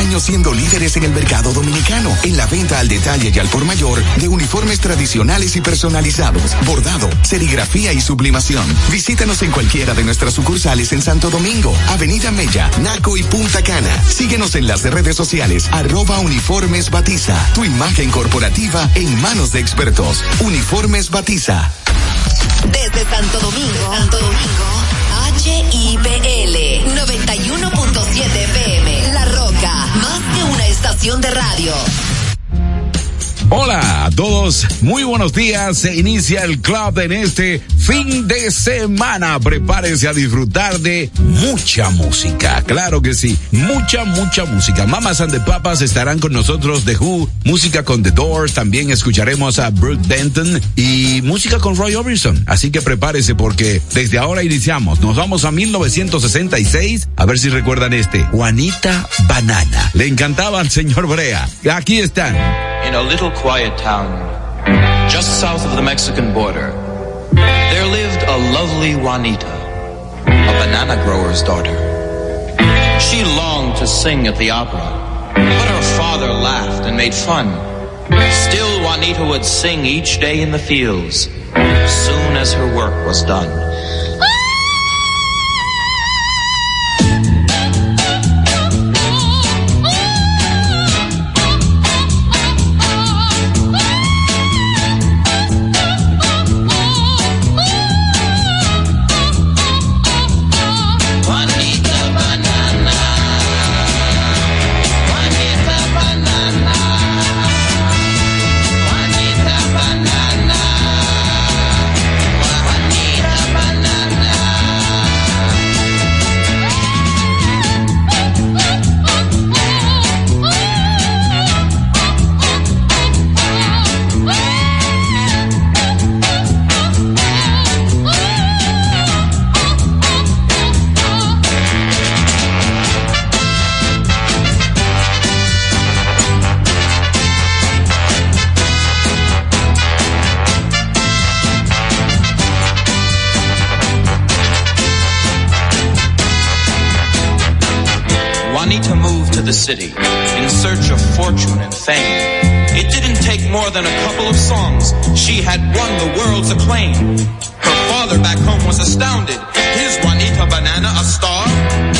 años siendo líderes en el mercado dominicano, en la venta al detalle y al por mayor de uniformes tradicionales y personalizados, bordado, serigrafía y sublimación. Visítanos en cualquiera de nuestras sucursales en Santo Domingo, Avenida Mella, Naco y Punta Cana. Síguenos en las redes sociales, arroba uniformes batiza. Tu imagen corporativa en manos de expertos. Uniformes batiza. Desde Santo Domingo, Santo Domingo, HIPL 91.7 FM. La Roca, más que una estación de radio. Hola a todos, muy buenos días. Se inicia el club en este fin de semana. Prepárense a disfrutar de mucha música. Claro que sí, mucha, mucha música. Mamas and the Papas estarán con nosotros de Who, música con The Doors. También escucharemos a Brooke Benton y música con Roy Orbison. Así que prepárese porque desde ahora iniciamos. Nos vamos a 1966. A ver si recuerdan este. Juanita Banana. Le encantaba al señor Brea. Aquí están. In a little quiet town, just south of the Mexican border, there lived a lovely Juanita, a banana grower's daughter. She longed to sing at the opera, but her father laughed and made fun. Still, Juanita would sing each day in the fields, soon as her work was done. City in search of fortune and fame. It didn't take more than a couple of songs. She had won the world's acclaim. Her father back home was astounded. His Juanita Banana a star?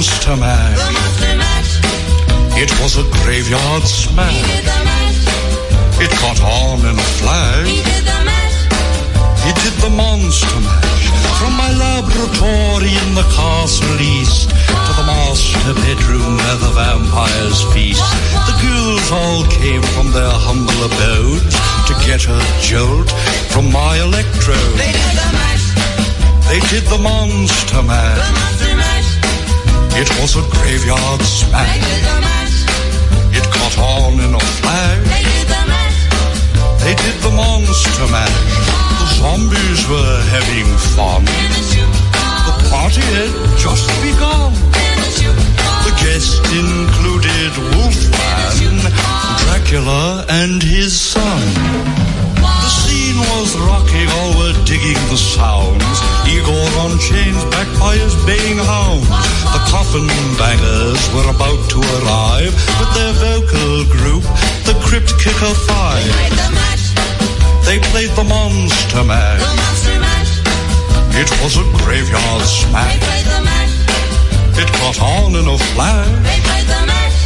Monster mash. The monster mash. It was a graveyard smash. It caught on in a flash. He did the mash. He did the monster mash. From my laboratory in the castle east to the master bedroom where the vampires feast. The ghouls all came from their humble abodes to get a jolt from my electrode. They did the mash. They did the monster mash. The monster mash. It was a graveyard smash. They did the mash. It caught on in a flash. They did the monster mash. The zombies were having fun. The party had just begun. The guests included Wolfman, Dracula, and his son. The scene was rocking, all were digging the sounds. Igor on chains, backed by his baying hounds. The coffin bangers were about to arrive with their vocal group, the Crypt Kicker Five. They played the Monster Mash. The Monster Mash. It was a graveyard They smash. played the mash. It caught on in a flash. They played the mash.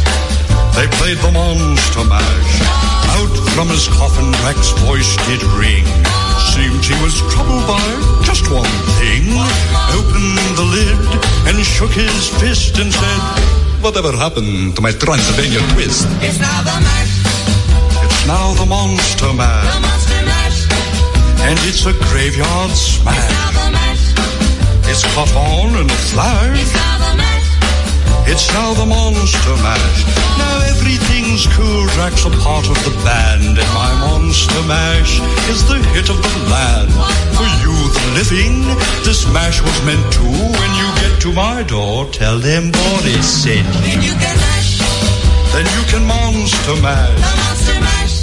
They played the Monster Mash. Out from his coffin, Drac's voice did ring. Seemed he was troubled by just one thing. Opened the lid and shook his fist and said, Whatever happened to my Transylvania twist? It's now the mash. It's now the Monster The Monster Mash. And it's a graveyard It's now smash. the mash. It's caught on in a flash. It's now the mash. It's now the Monster Mash. Now everything's cool. Drac's a part of the band, and my Monster Mash is the hit of the land. For you, the living, this mash was meant to. When you get to my door, tell them Boris sent you. Then you can mash. Then you can Monster Mash. The Monster Mash.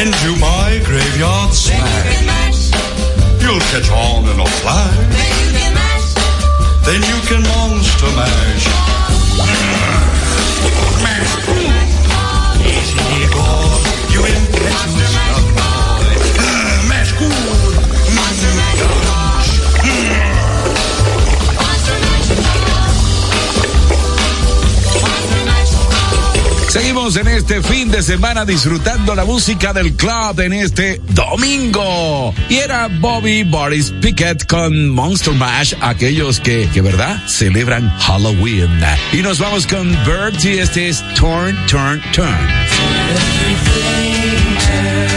and do my graveyard Then you smash. can mash. You'll catch on in a flash. Then you can mash. Then you can Monster Mash. Easy, boy. You young Seguimos en este fin de semana disfrutando la música del club en este domingo. Y era Bobby Boris Pickett con Monster Mash, aquellos que, que verdad, celebran Halloween. Y nos vamos con y este es Turn, Turn, Turn. To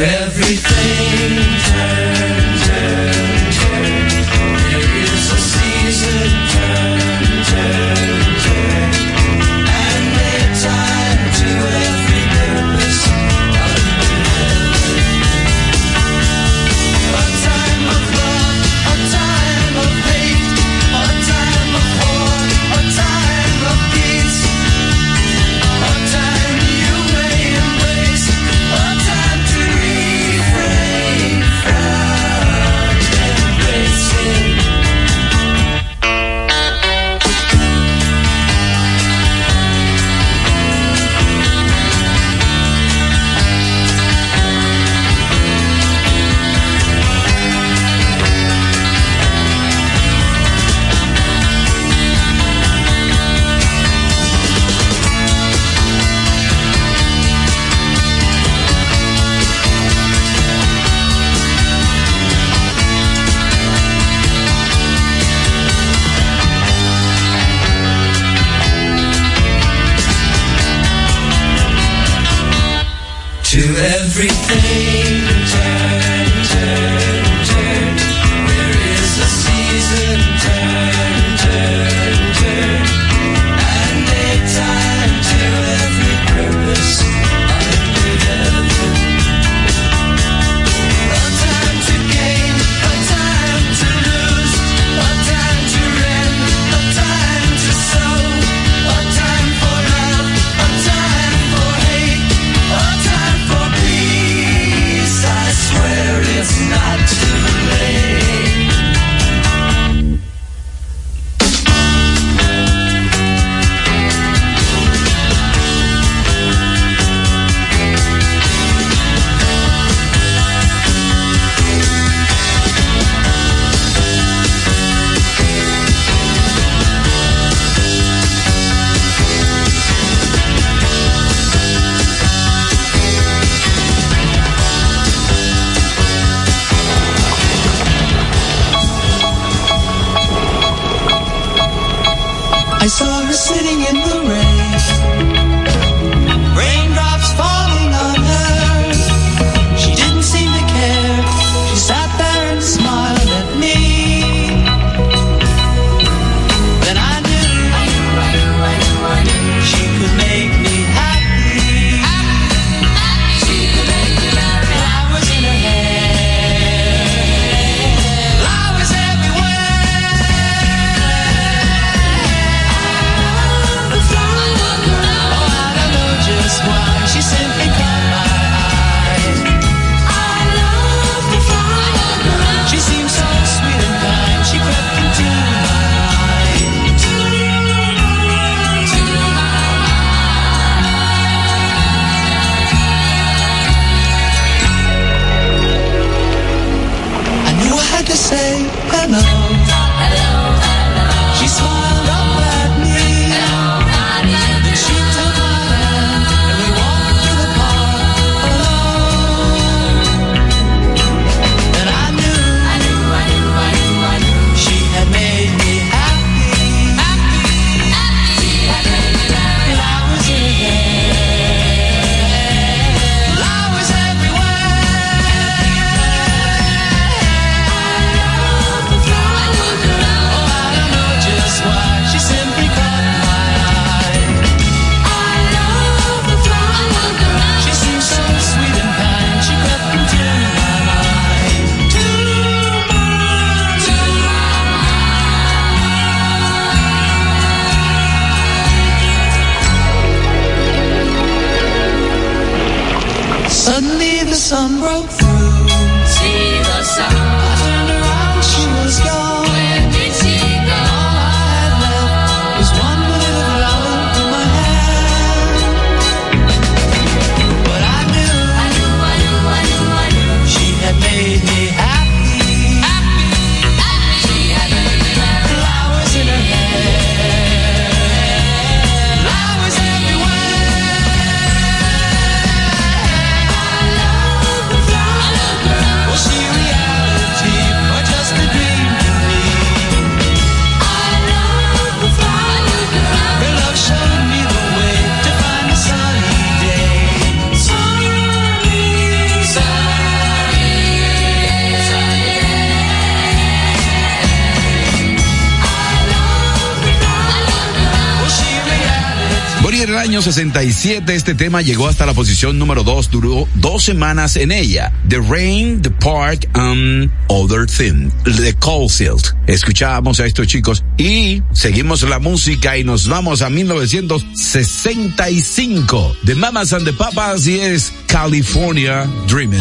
everything, turn, 1967 este tema llegó hasta la posición número 2, duró dos semanas en ella. The Rain, The Park and Other Thing, The Cold Silt. Escuchábamos a estos chicos y seguimos la música y nos vamos a 1965. The Mamas and the Papas y es California Dreaming.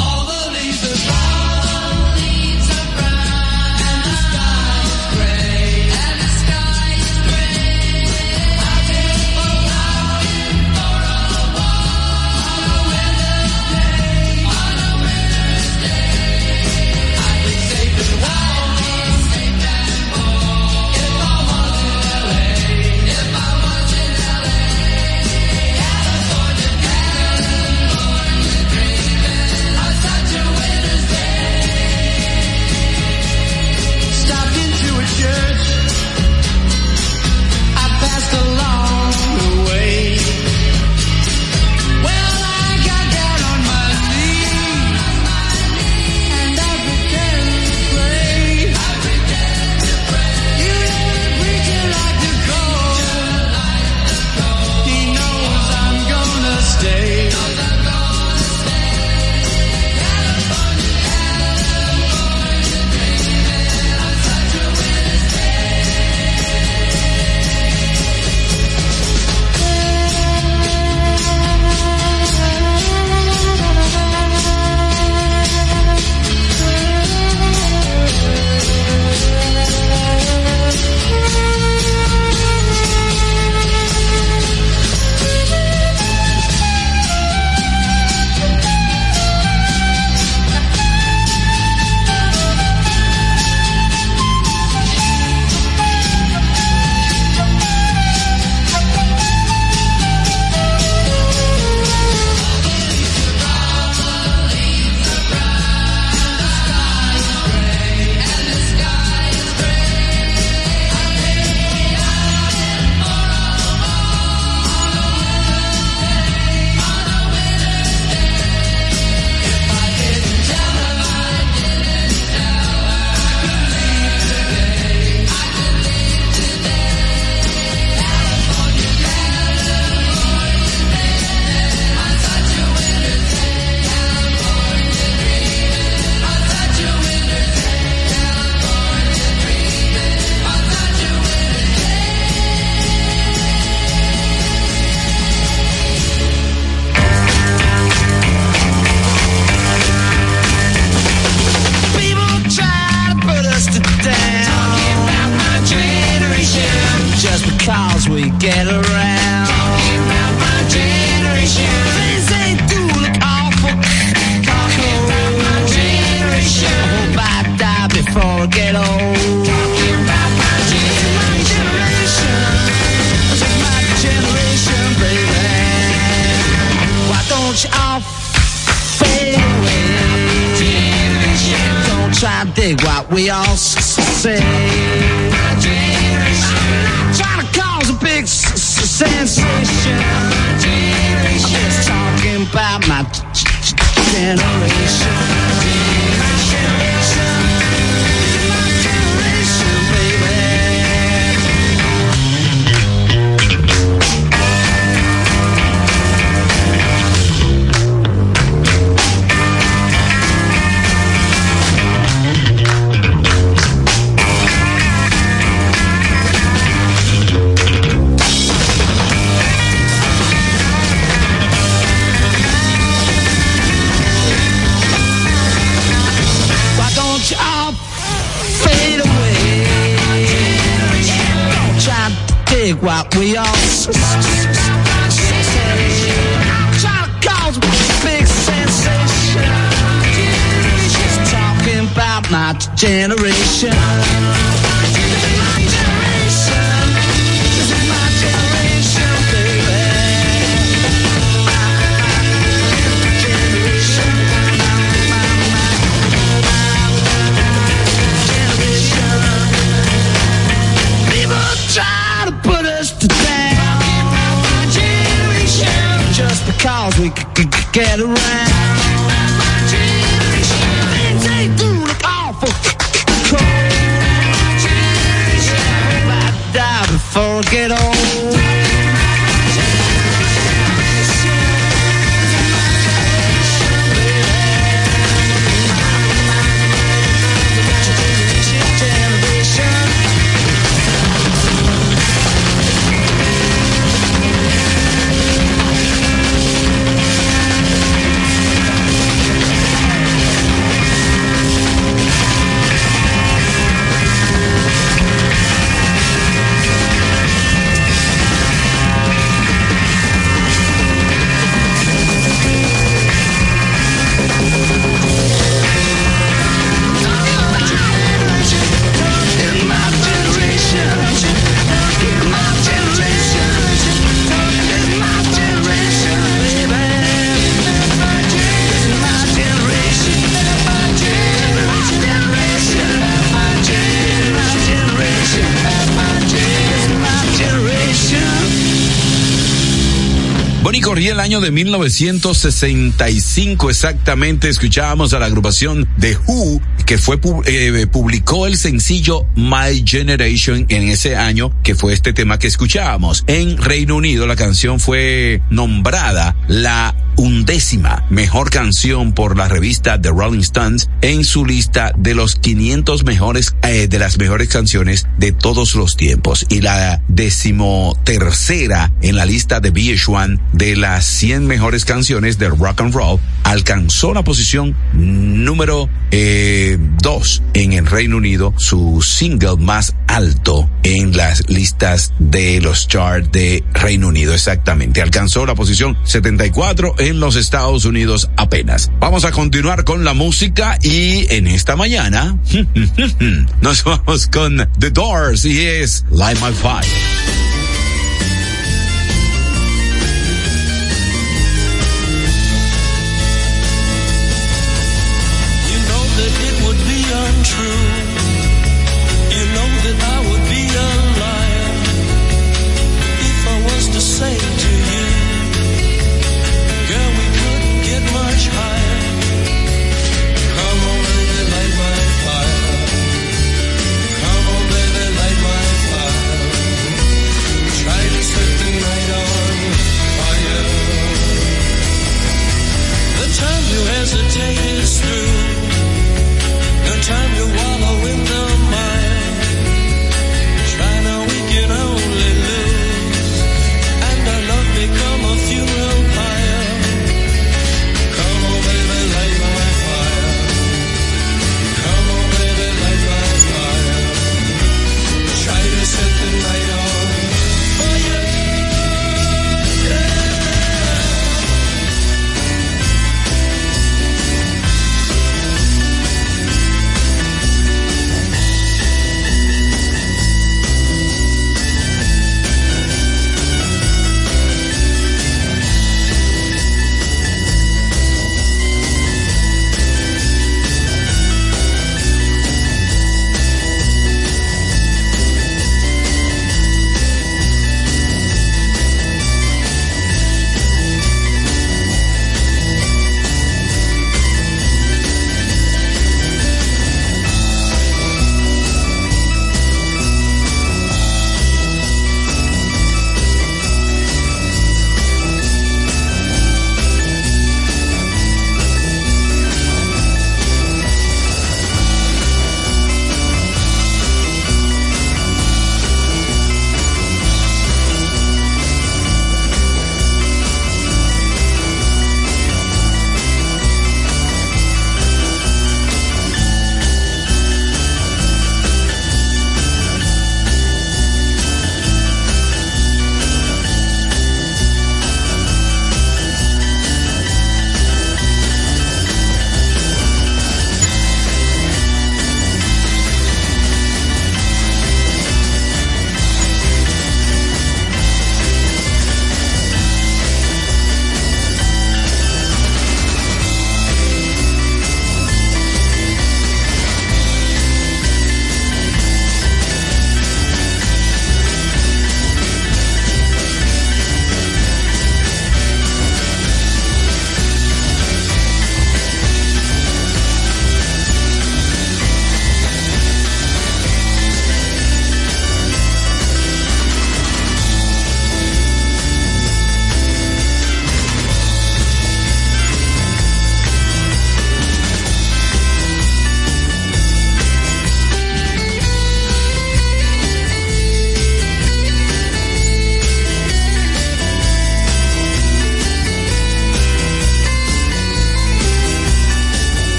Año de 1965 exactamente. Escuchábamos a la agrupación The Who, que fue eh, publicó el sencillo My Generation en ese año, que fue este tema que escuchábamos. En Reino Unido la canción fue nombrada la undécima mejor canción por la revista The Rolling Stones en su lista de los 500 mejores eh, de las mejores canciones de todos los tiempos y la decimotercera en la lista de VH1 de las 100 mejores canciones del rock and roll alcanzó la posición número 2 en el Reino Unido su single más alto en las listas de los charts de Reino Unido. Exactamente alcanzó la posición 74 en los Estados Unidos apenas. Vamos a continuar con la música y en esta mañana nos vamos con The Doors y es Light My Fire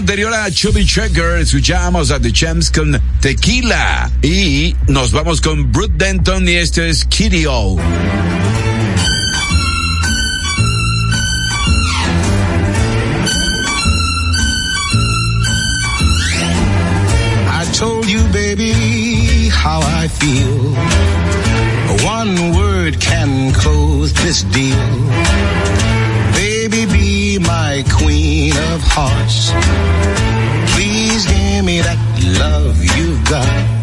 anterior a Chubby Checker, escuchamos a The Champs con Tequila. Y nos vamos con Brook Benton y esto es Kiddio. I told you, baby, how I feel. One word can close this deal. My queen of hearts. Please give me that love you've got.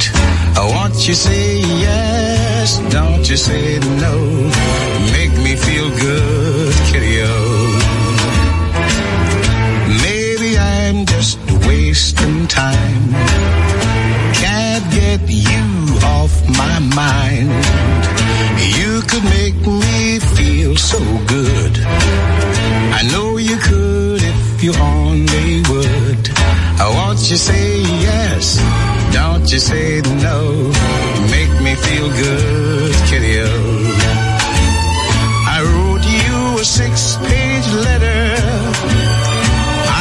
I want you say yes, don't you say no. Make me feel good, kitty Maybe I'm just wasting time. Can't get you off my mind. You could make me feel so good. I know if you only would. I want you say yes, don't you say no. You Make me feel good, kitty I wrote you a six-page letter.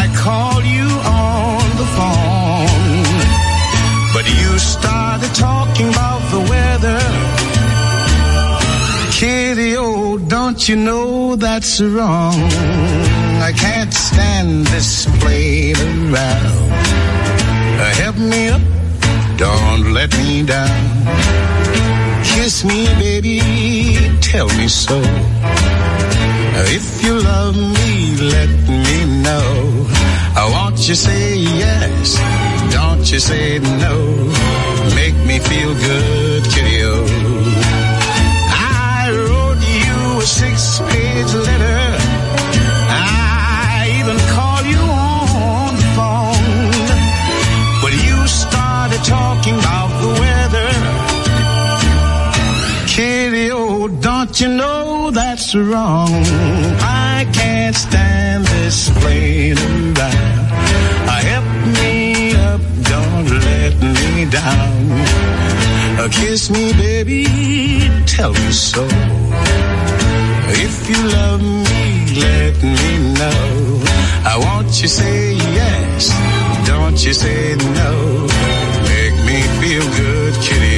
I called you on the phone, but you started talking about the weather. Kitty, oh, don't you know that's wrong? I can't stand this playing around. Uh, help me up, don't let me down. Kiss me, baby, tell me so. If you love me, let me know. I want you say yes, don't you say no. Make me feel good, kitty don't you know that's wrong? I can't stand this playing around. Uh, help me up, don't let me down. Uh, kiss me, baby, tell me so. If you love me, let me know. I want you say yes, don't you say no. Make me feel good, kitty.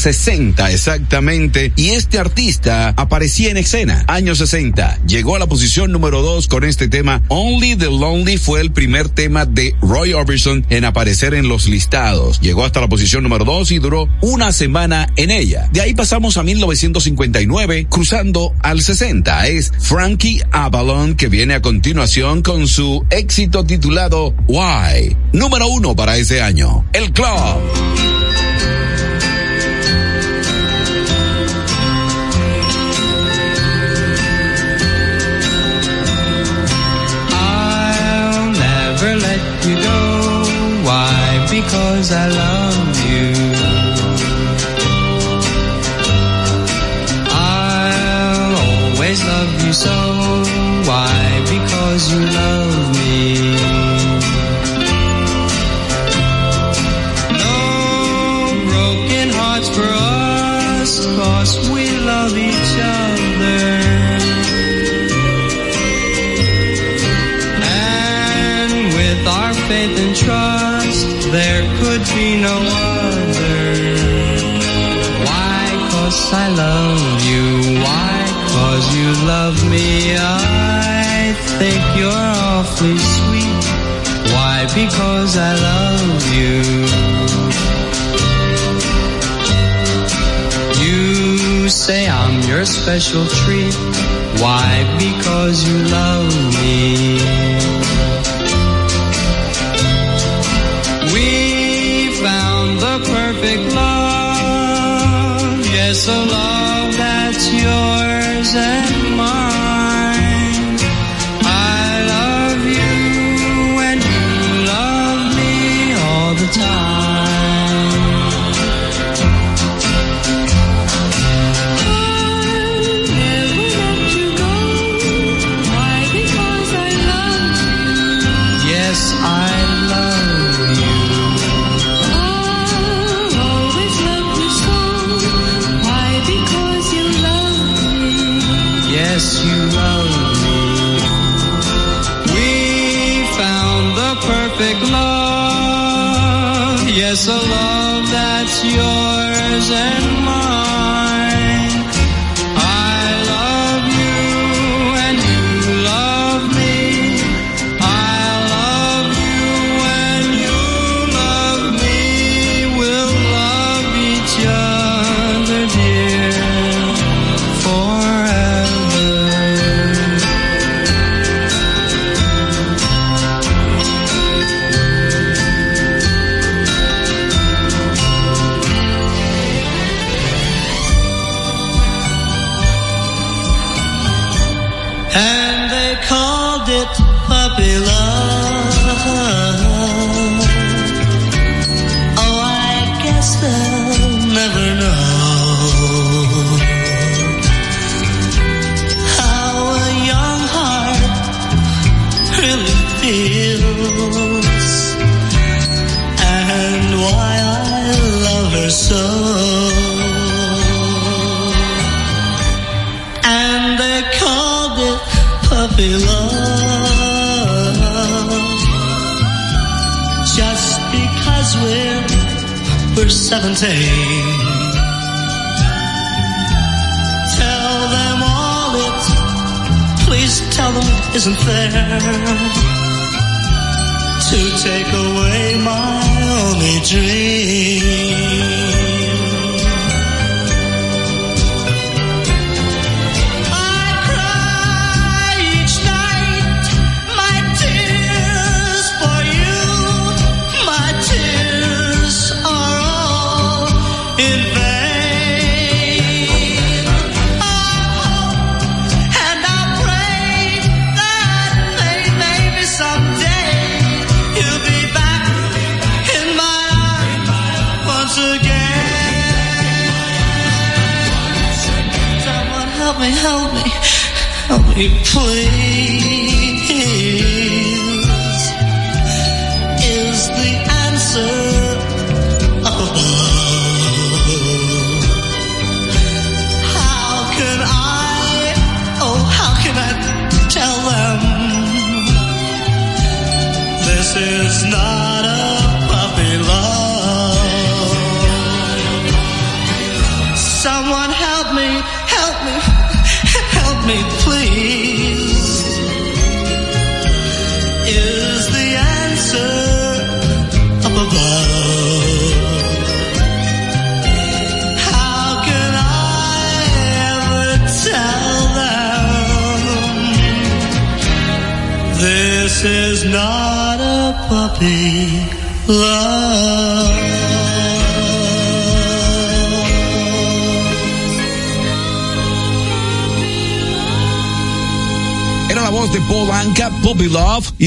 1960 exactamente y este artista aparecía en escena. Año 60. Llegó a la posición número 2 con este tema. Only the Lonely fue el primer tema de Roy Orbison en aparecer en los listados. Llegó hasta la posición número 2 y duró una semana en ella. De ahí pasamos a 1959 cruzando al 60. Es Frankie Avalon que viene a continuación con su éxito titulado Why. Número uno para ese año. El Club. You go. Why? Because I love you. I'll always love you so. Trust, there could be no other. Why? Cause I love you. Why? Cause you love me. I think you're awfully sweet. Why? Because I love you. You say I'm your special treat. Why? Because you love me.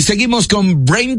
seguimos con Brain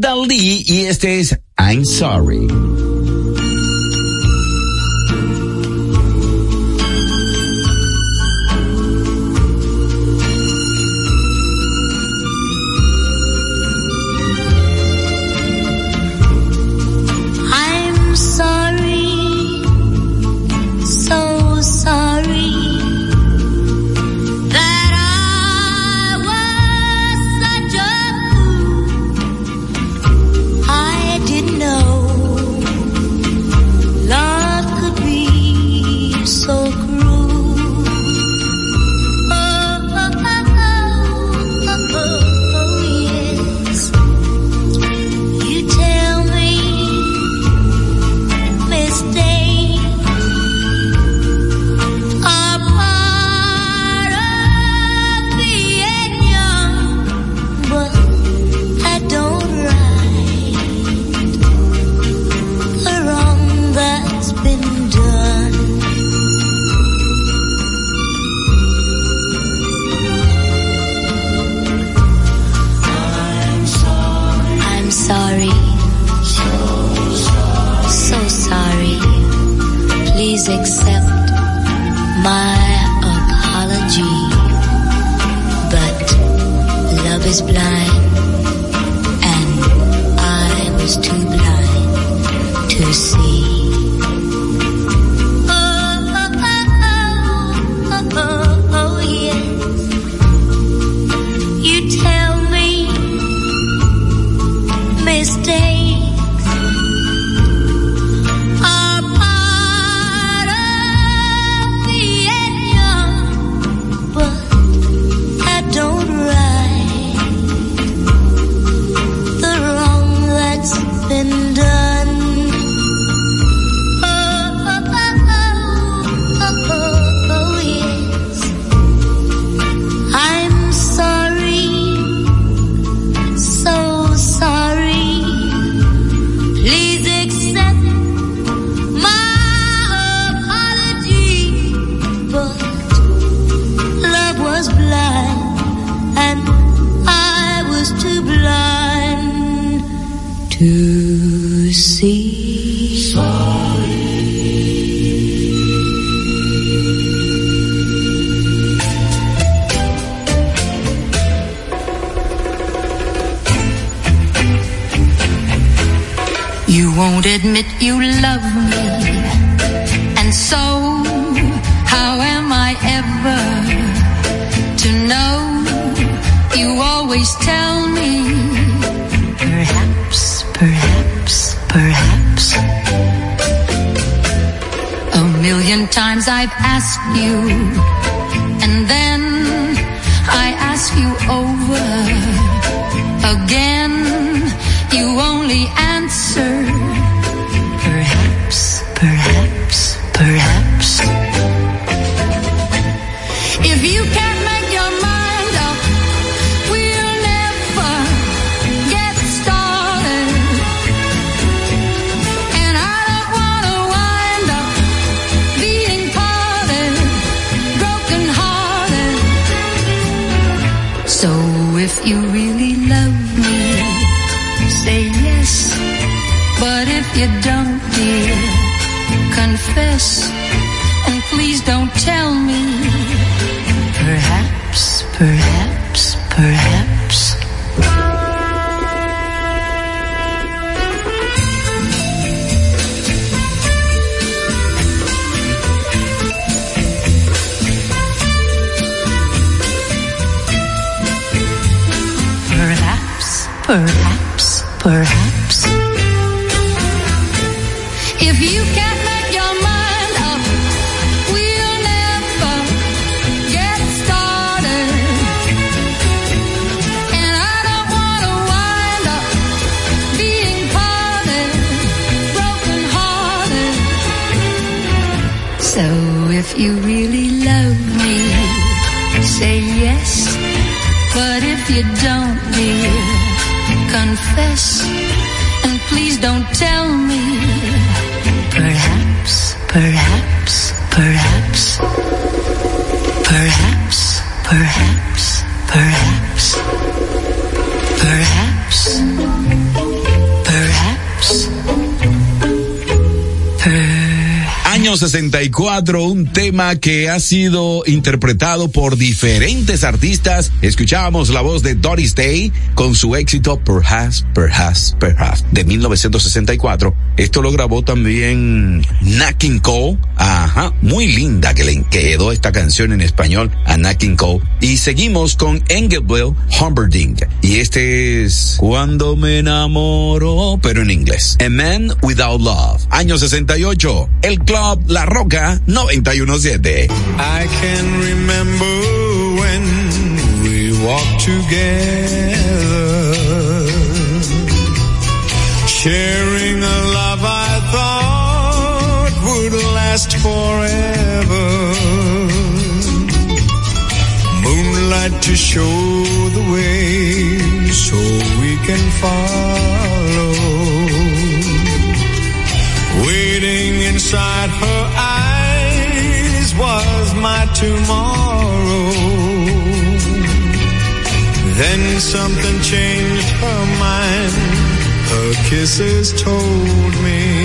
tell me. Perhaps, perhaps, perhaps, perhaps, perhaps, perhaps, 164, un tema que ha sido interpretado por diferentes artistas. Escuchábamos la voz de Doris Day con su éxito Perhaps, Perhaps, Perhaps de 1964. Esto lo grabó también Nakin Cole. Ajá, muy linda que le quedó esta canción en español a Nakin Cole. Y seguimos con Engelbell Humberding Y este es Cuando me enamoro, pero en inglés. A Man Without Love, año 68. El club La Rocka 917. I can remember when we walked together, sharing a love I thought would last forever. Moonlight to show the way so we can follow. Inside her eyes was my tomorrow. Then something changed her mind. Her kisses told me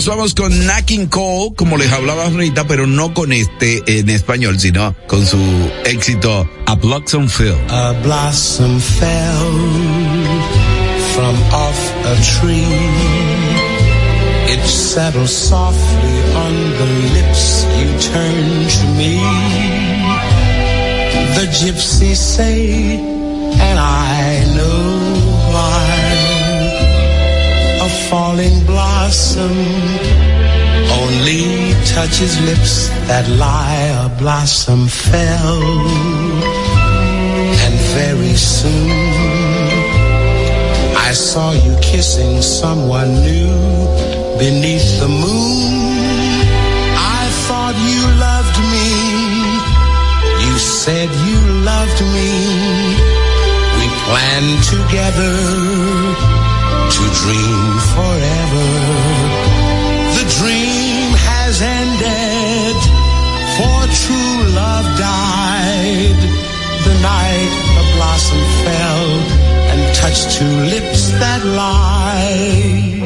nos vamos con Nacking Cole, como les hablaba ahorita, pero no con este en español, sino con su éxito A Blossom Field. A blossom fell from off a tree. It settled softly on the lips you turned to me. The gypsies say, and I know why. Falling blossom only touches lips that lie. A blossom fell, and very soon I saw you kissing someone new beneath the moon. I thought you loved me. You said you loved me. We planned together to dream forever. The dream has ended, for true love died. The night a blossom fell and touched two lips that lied.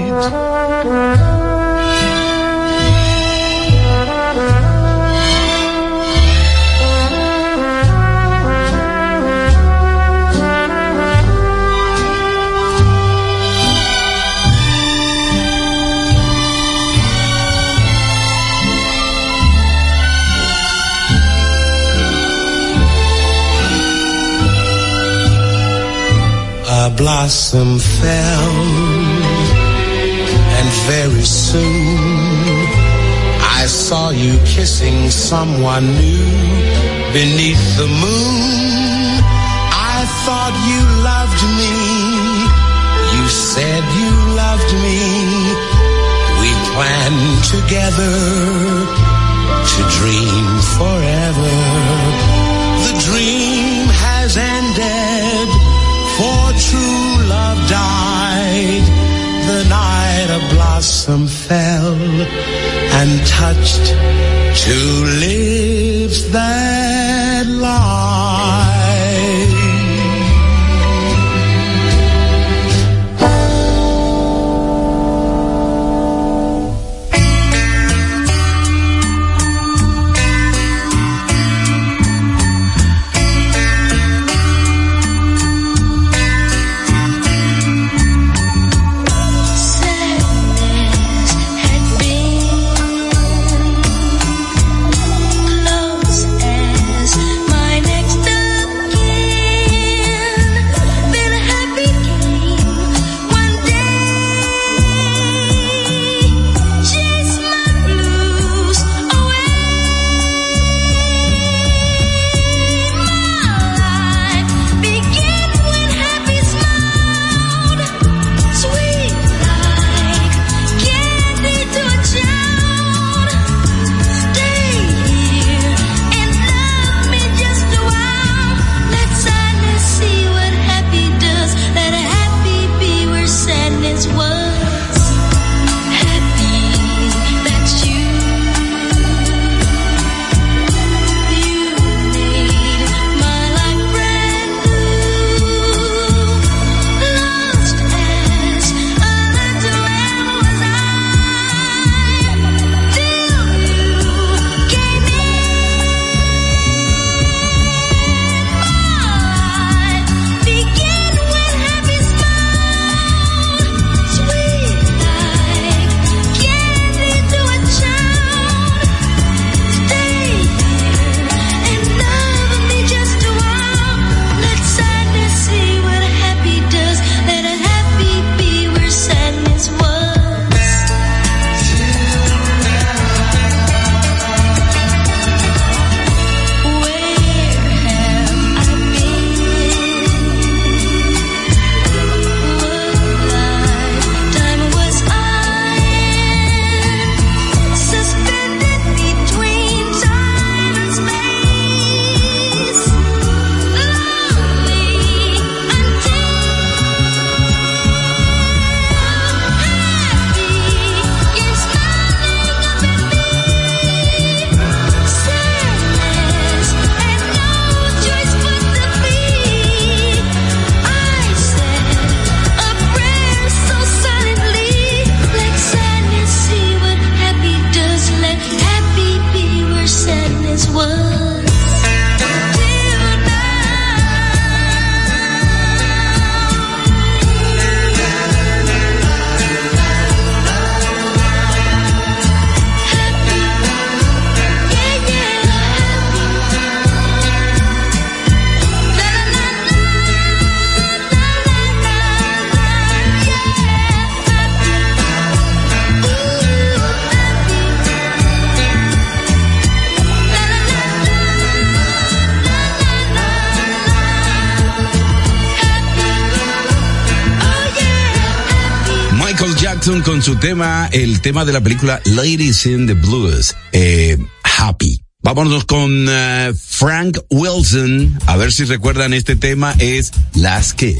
Blossom fell, and very soon I saw you kissing someone new beneath the moon. I thought you loved me. You said you loved me. We planned together to dream forever. Blossom fell and touched two lips that lie. Su tema, el tema de la película Ladies in the Blues, eh, Happy. Vámonos con eh, Frank Wilson, a ver si recuerdan este tema, es Last Kiss.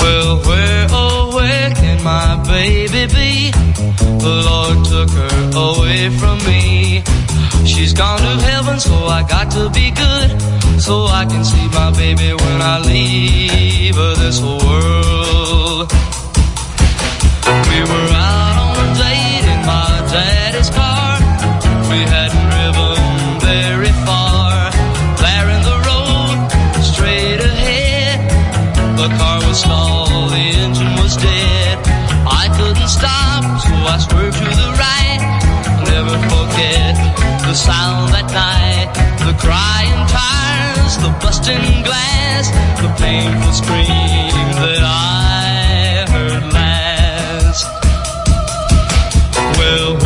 Well, where, oh, where can my baby be? The Lord took her away from me. She's gone to heaven, so I got to be good. So I can see my baby when I leave this world. We were out on a date in my daddy's car. We hadn't driven very far. There in the road, straight ahead. The car was stalled, the engine was dead. I couldn't stop, so I swerved to the right. I'll never forget the sound that night. The crying tires, the busting glass, the painful scream that I heard last. Well,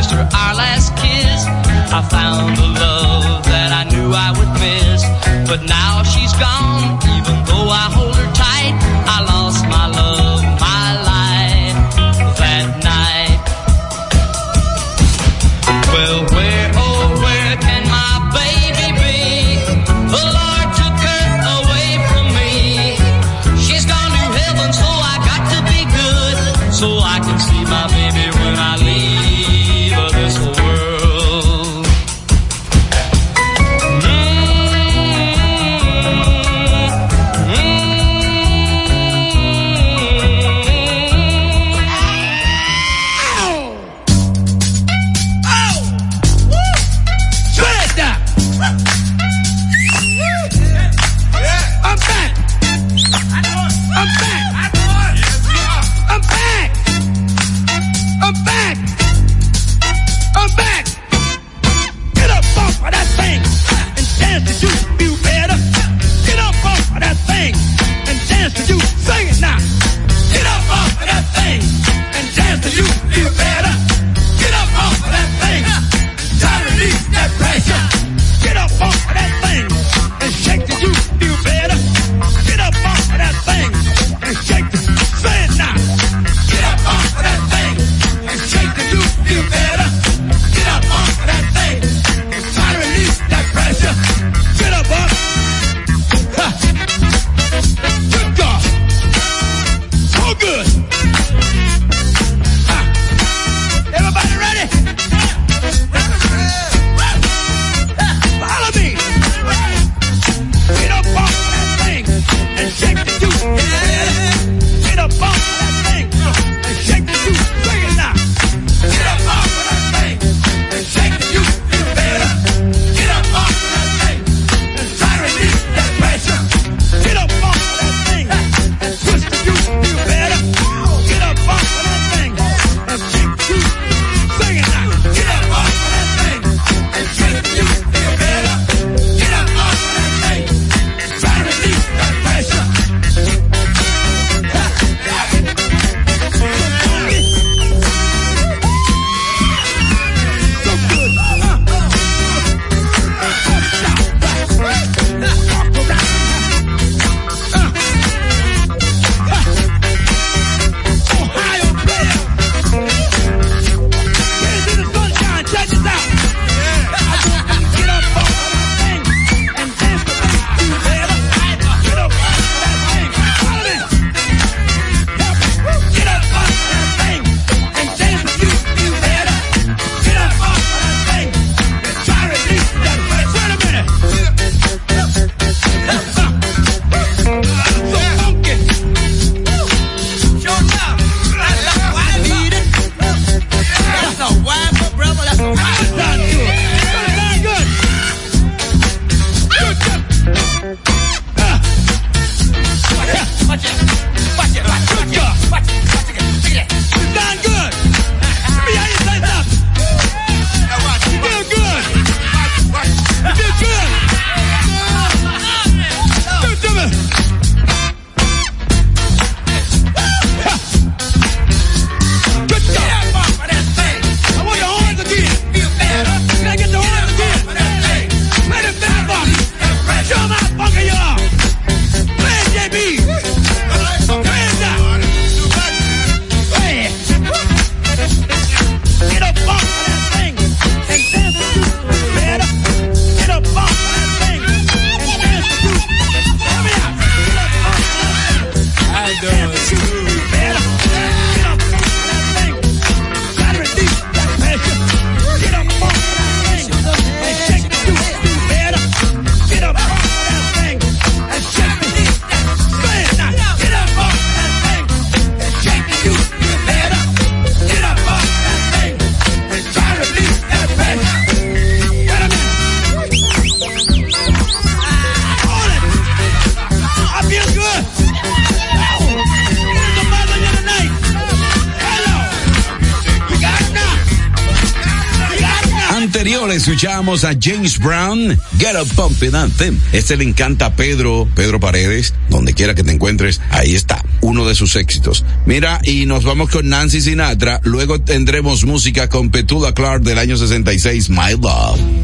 kissed our last kiss, I found the love that I knew I would miss. But now she's gone, even though I hold her tight, I lost my love, escuchamos a James Brown, Get Up Pumping Anthem. Este le encanta a Pedro, Pedro Paredes, donde quiera que te encuentres, ahí está, uno de sus éxitos. Mira, y nos vamos con Nancy Sinatra, luego tendremos música con Petula Clark del año 66, My Love.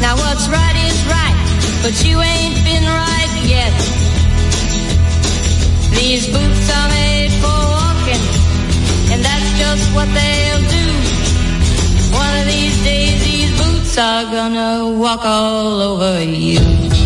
Now what's right is right, but you ain't been right yet. These boots are made for walking, and that's just what they'll do. One of these days, these boots are gonna walk all over you.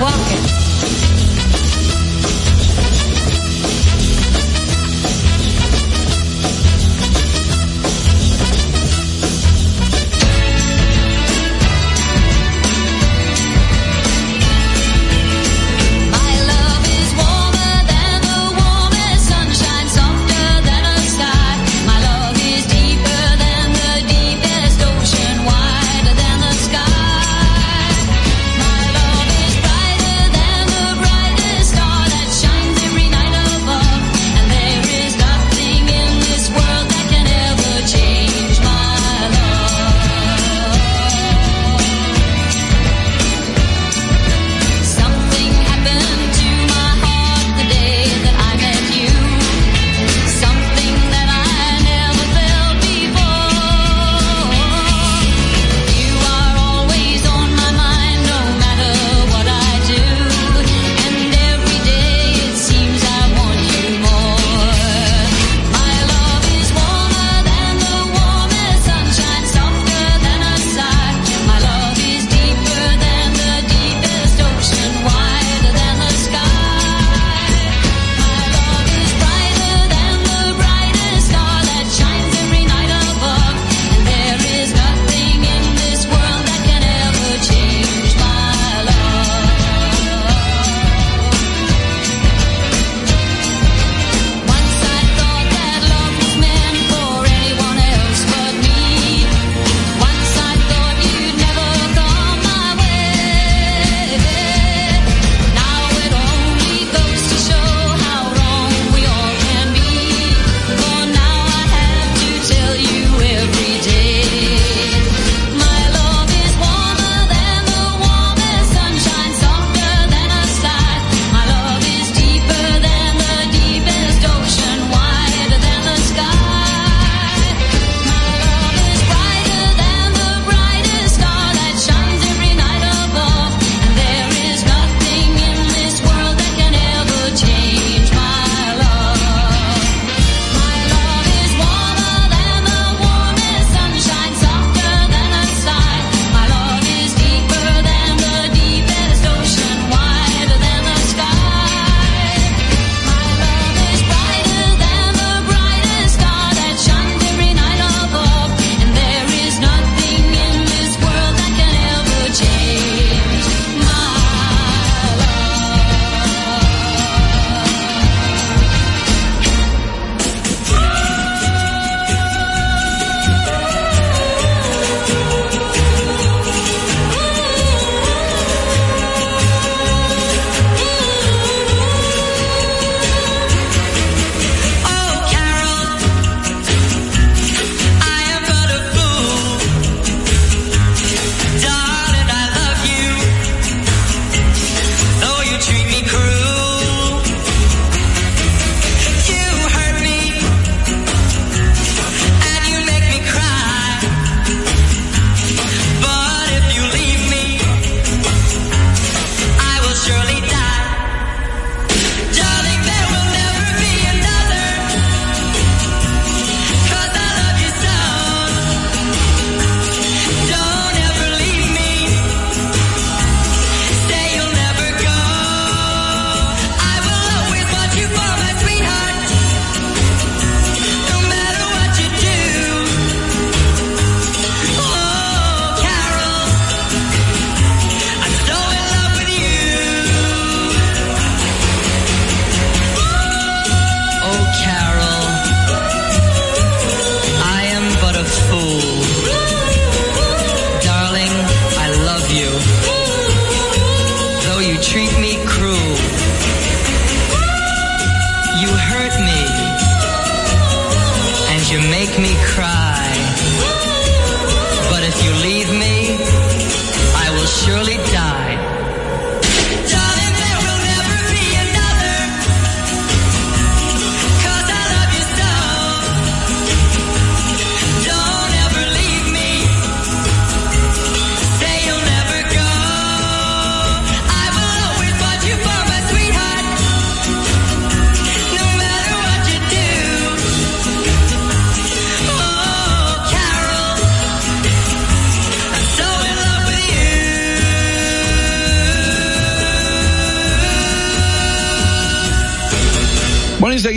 Walking.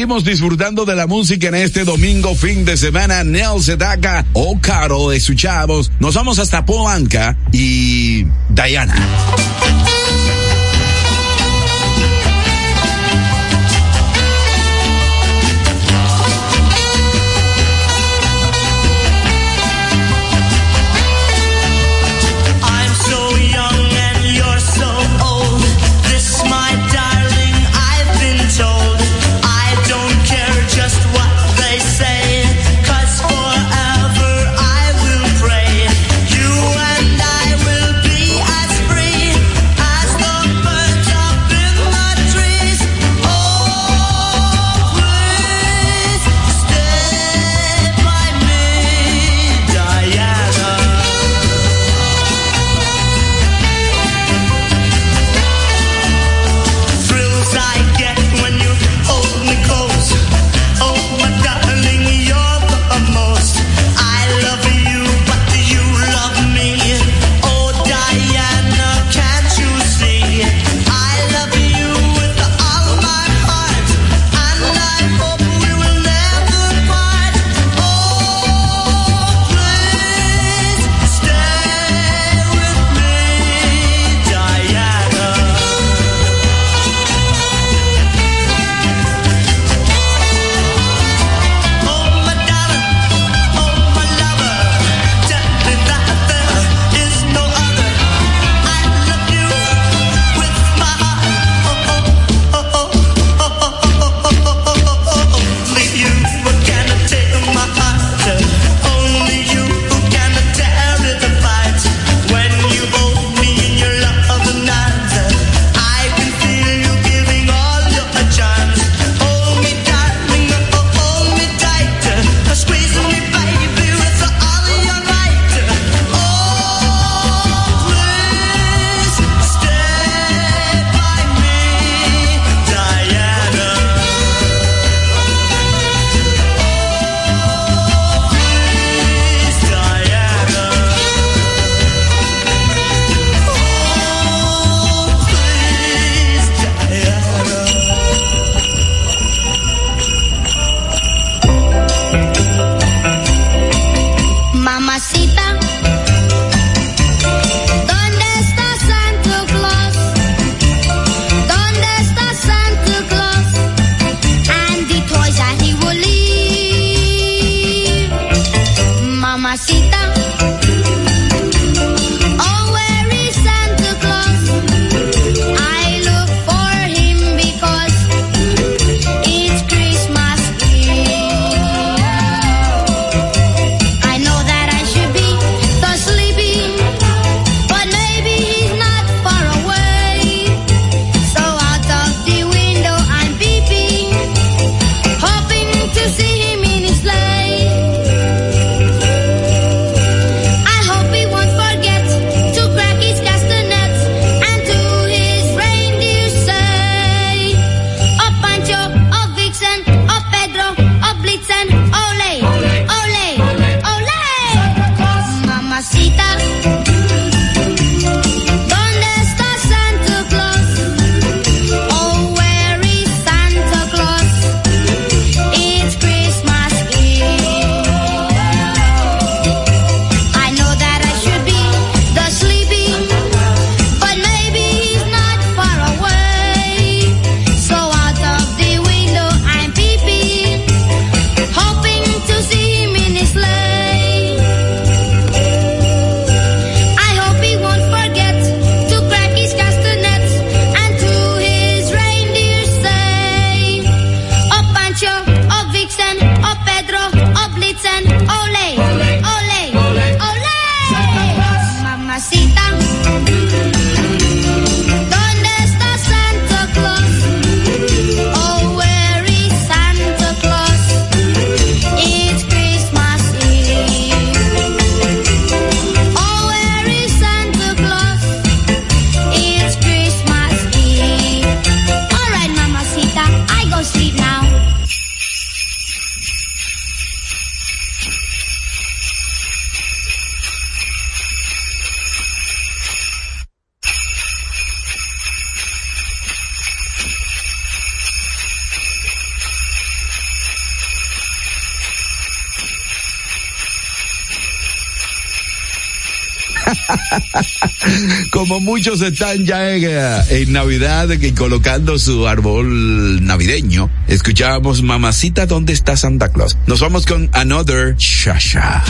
seguimos disfrutando de la música en este domingo fin de semana. Nel Sedaka o Caro escuchamos. Nos vamos hasta Polanca y Diana. Están ya en, eh, Navidad colocando su árbol navideño, escuchábamos Mamacita, ¿dónde está Santa Claus? Nos vamos con Another Shasha.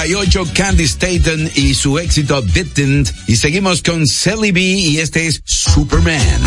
Año 78, Candy Staten y su éxito Didn't. Y seguimos con Sally B y este es Superman.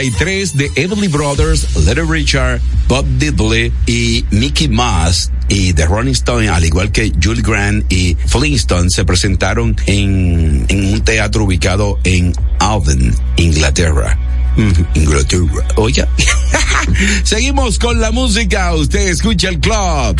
63 de Everly Brothers, Little Richard, Bob Diddley y Mickey Mouse y The Rolling Stone, al igual que Julie Grant y Flintstone, se presentaron en, en un teatro ubicado en Alden, Inglaterra. Ujú, Inglaterra. Oye, seguimos con la música. Usted escucha el club.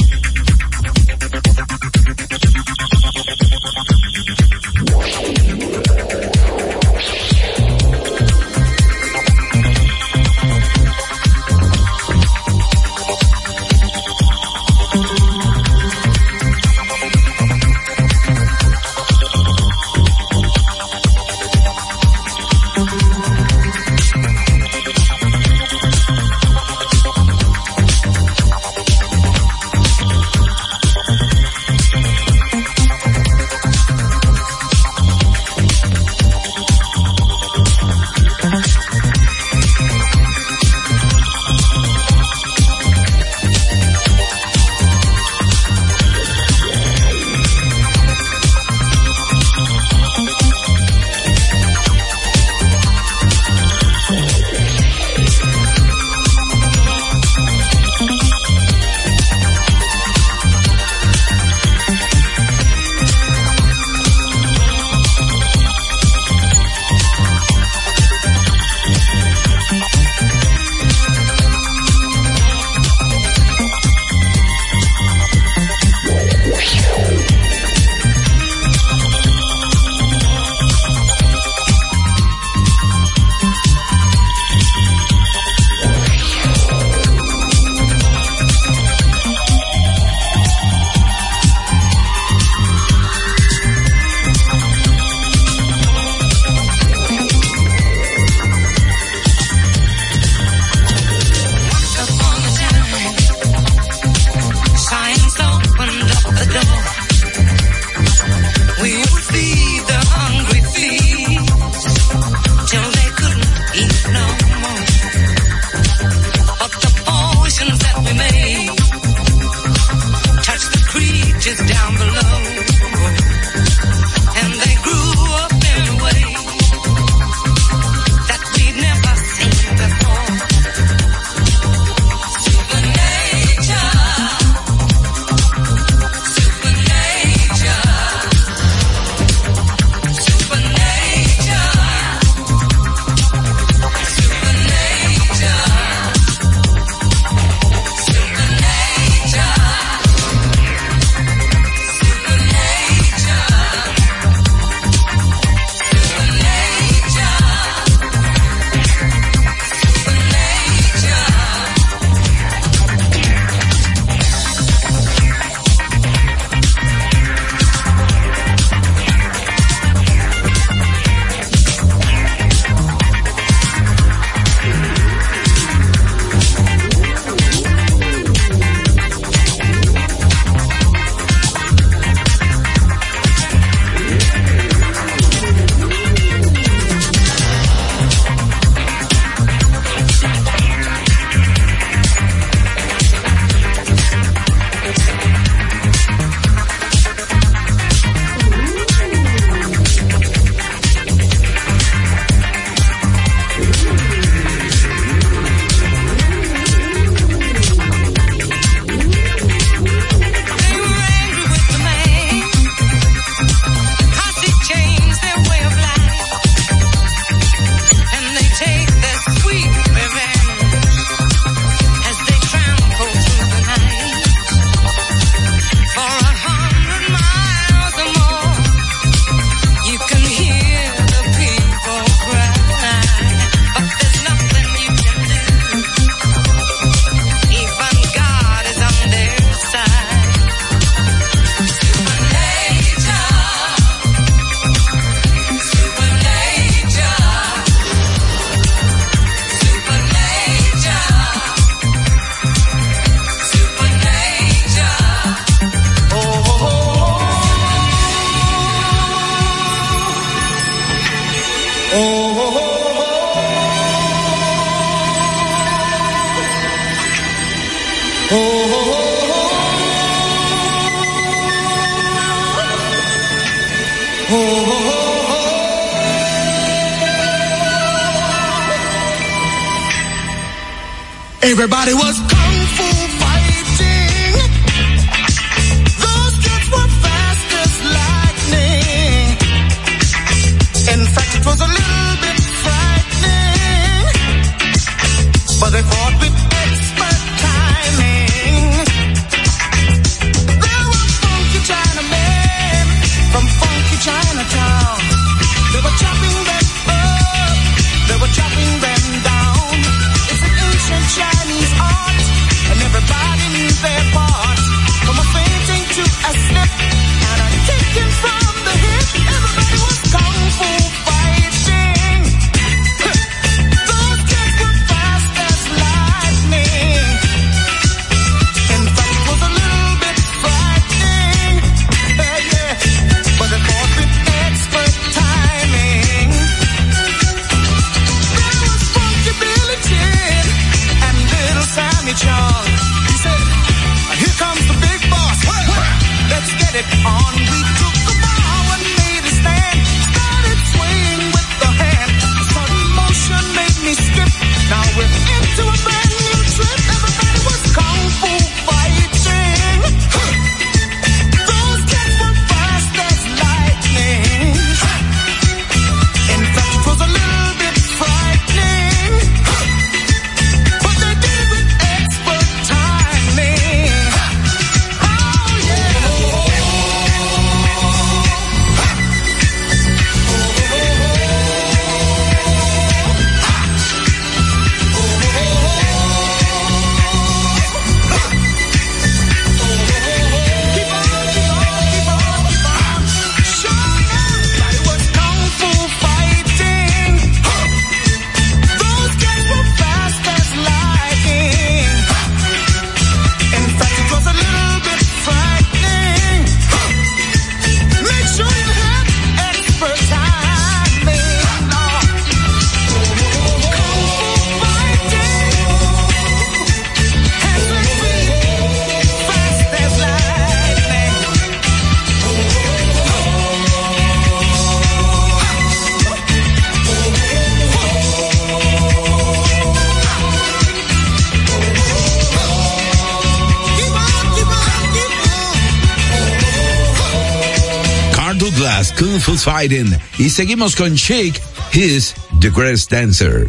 Everybody was Fighting. Y seguimos con Chic, He's the Greatest Dancer.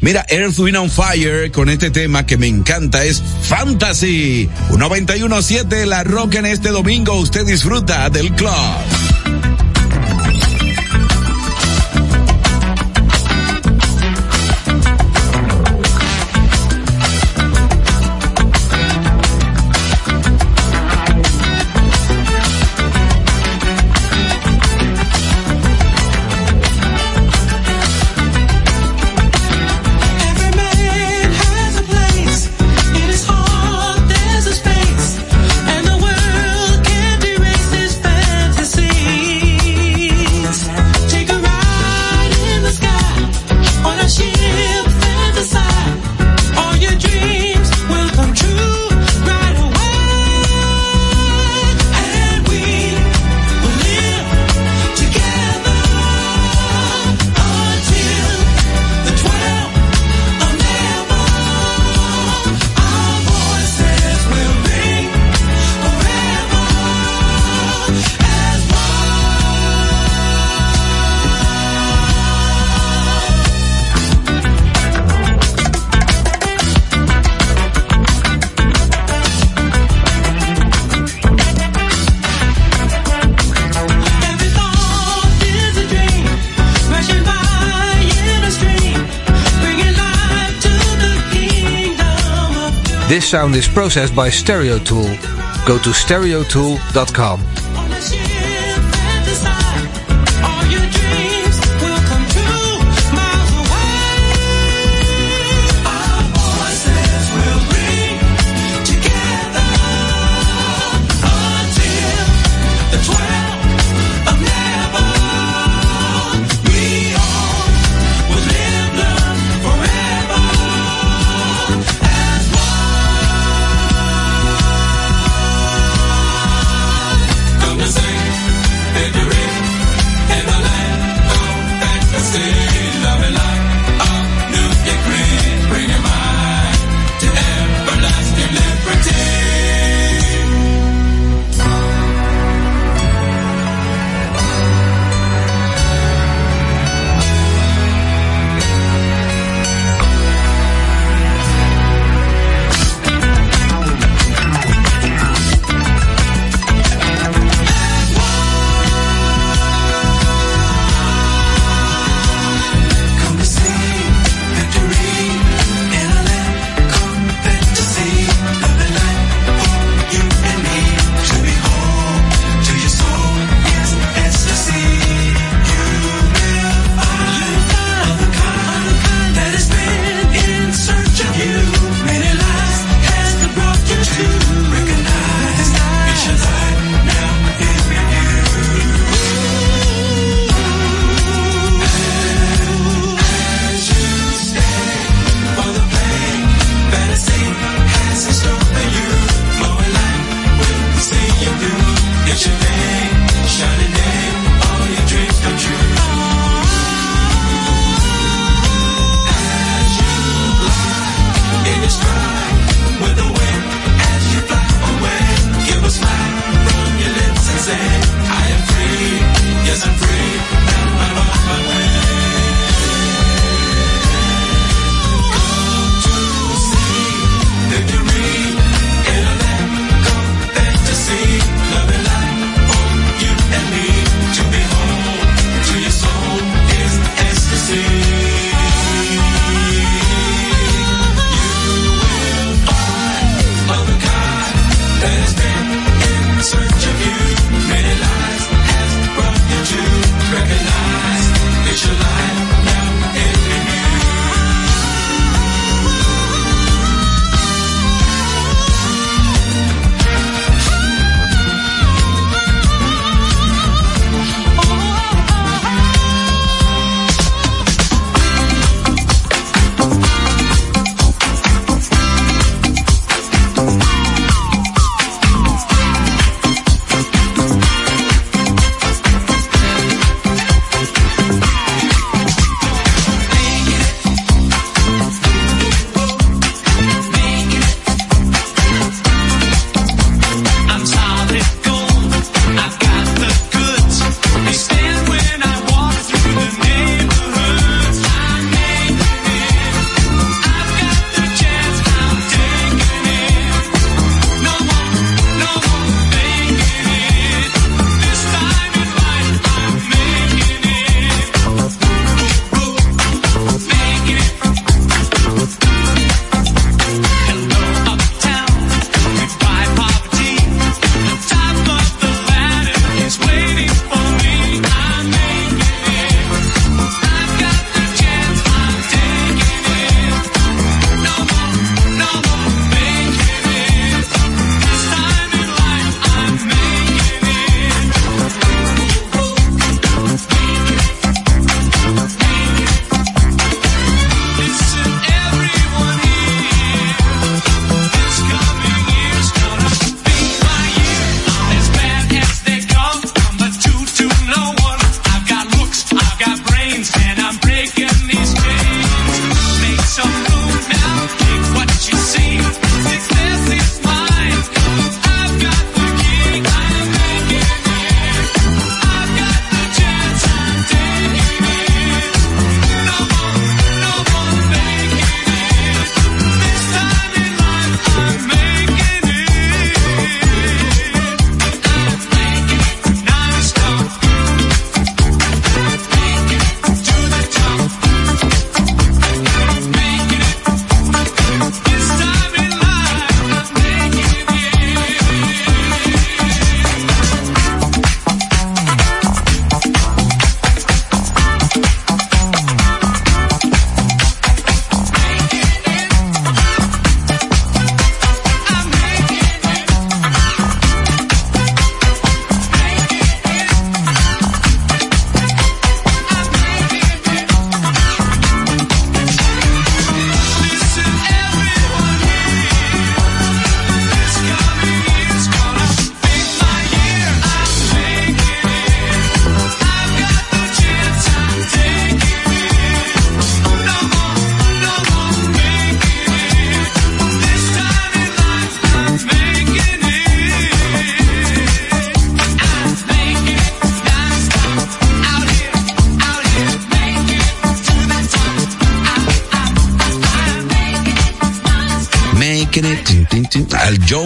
Mira, Earth, Wind on Fire con este tema que me encanta es Fantasy. 917 La Roca en este domingo. Usted disfruta del club. sound is processed by StereoTool. Go to stereotool.com.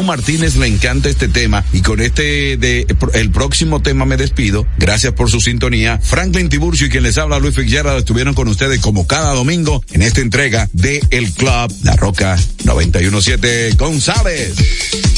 Martínez le encanta este tema y con este de el próximo tema me despido. Gracias por su sintonía. Franklin Tiburcio y quien les habla Luis Fitzgerald estuvieron con ustedes como cada domingo en esta entrega de El Club La Roca 917 González.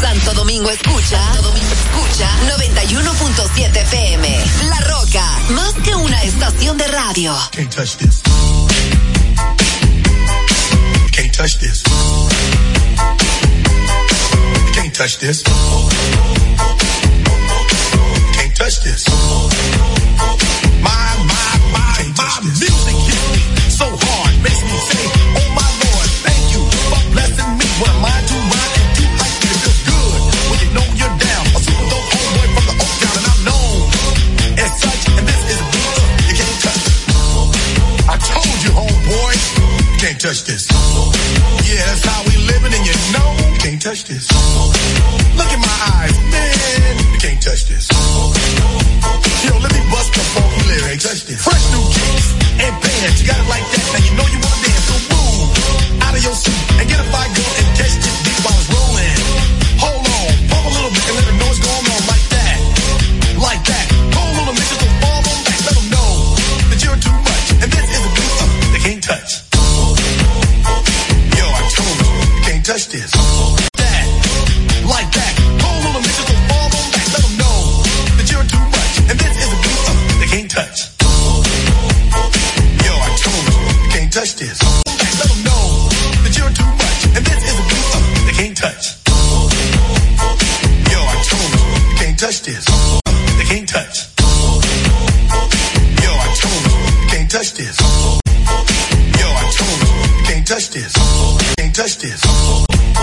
Santo Domingo escucha. Santo Domingo escucha 91.7 FM. La Roca, más que una estación de radio. Can't touch this. Can't touch this. Can't touch this. Can't touch this. My, my, my, music hits so hard, makes me say. touch this.